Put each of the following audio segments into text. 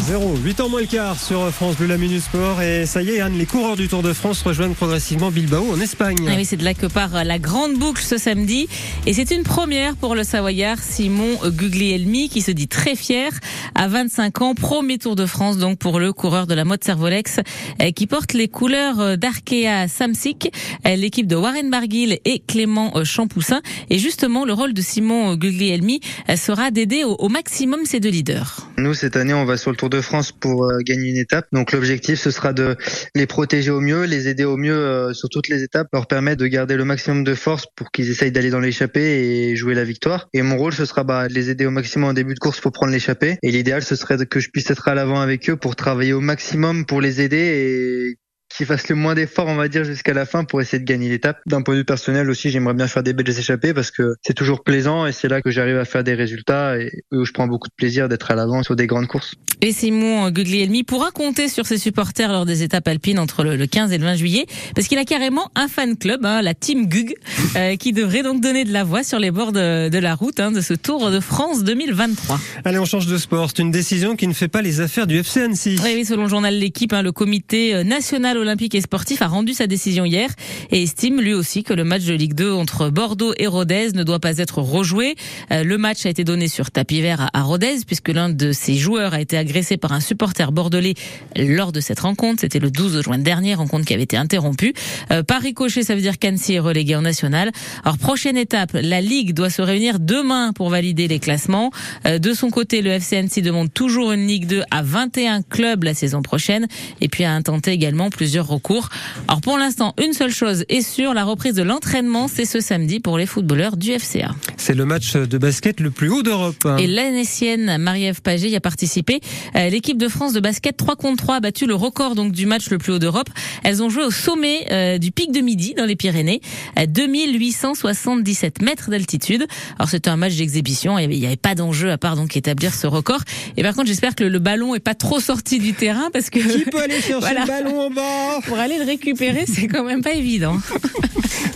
0, 8 ans moins le quart sur France Bleu la Sport. Et ça y est Anne, les coureurs du Tour de France rejoignent progressivement Bilbao en Espagne. Ah oui, c'est de là que part la grande boucle ce samedi. Et c'est une première pour le Savoyard Simon Guglielmi qui se dit très fier. À 25 ans, premier Tour de France donc pour le coureur de la mode Servolex eh, qui porte les couleurs d'Arkea Samsic, l'équipe de Warren Barguil et Clément Champoussin. Et justement le rôle de Simon Guglielmi sera d'aider au maximum ces deux leaders. Nous cette année on va sur le Tour de France pour euh, gagner une étape. Donc l'objectif, ce sera de les protéger au mieux, les aider au mieux euh, sur toutes les étapes, leur permettre de garder le maximum de force pour qu'ils essayent d'aller dans l'échappée et jouer la victoire. Et mon rôle, ce sera bah, de les aider au maximum en début de course pour prendre l'échappée. Et l'idéal, ce serait que je puisse être à l'avant avec eux pour travailler au maximum pour les aider et qui fasse le moins d'efforts, on va dire, jusqu'à la fin pour essayer de gagner l'étape. D'un point de vue personnel aussi, j'aimerais bien faire des belles échappées parce que c'est toujours plaisant et c'est là que j'arrive à faire des résultats et où je prends beaucoup de plaisir d'être à l'avant sur des grandes courses. Et Simon Guglielmi pourra compter sur ses supporters lors des étapes alpines entre le 15 et le 20 juillet parce qu'il a carrément un fan club, hein, la Team Gug, euh, qui devrait donc donner de la voix sur les bords de, de la route hein, de ce Tour de France 2023. Allez, on change de sport. C'est une décision qui ne fait pas les affaires du FC Annecy. Oui, oui selon le journal L'équipe, hein, le comité national olympique et sportif a rendu sa décision hier et estime lui aussi que le match de Ligue 2 entre Bordeaux et Rodez ne doit pas être rejoué. Euh, le match a été donné sur tapis vert à Rodez puisque l'un de ses joueurs a été agressé par un supporter bordelais lors de cette rencontre. C'était le 12 juin dernier, rencontre qui avait été interrompue. Euh, par ricochet, ça veut dire qu'Annecy est relégué en national. Alors prochaine étape, la Ligue doit se réunir demain pour valider les classements. Euh, de son côté, le FC Annecy demande toujours une Ligue 2 à 21 clubs la saison prochaine et puis a intenté également plusieurs recours alors pour l'instant, une seule chose est sûre, la reprise de l'entraînement, c'est ce samedi pour les footballeurs du FCA. C'est le match de basket le plus haut d'Europe. Et l'Anessienne Marie-Ève Pagé y a participé. Euh, l'équipe de France de basket 3 contre 3 a battu le record donc du match le plus haut d'Europe. Elles ont joué au sommet euh, du pic de midi dans les Pyrénées, à 2877 mètres d'altitude. Alors c'était un match d'exhibition, il n'y avait, pas d'enjeu à part donc établir ce record. Et par contre, j'espère que le, ballon est pas trop sorti du terrain parce que qui peut aller chercher le ballon en bas aller le récupérer, c'est quand même pas évident.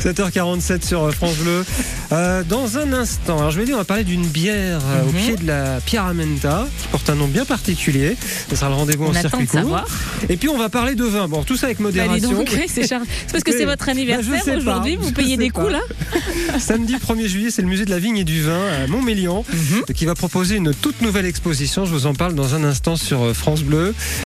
7h47 sur France Bleu. Euh, dans un instant, alors je vais dire, on va parler d'une bière euh, au mhm. pied de la Pierramenta, qui porte un nom bien particulier. Ce sera le rendez-vous en circuit court. Et puis on va parler de vin. Bon, tout ça avec bah, modération. c'est parce que c'est votre anniversaire bah, aujourd'hui, vous payez des coups là. Samedi 1er juillet, c'est le musée de la vigne et du vin à Montmélian mhm. qui va proposer une toute nouvelle exposition. Je vous en parle dans un instant sur euh, France Bleu.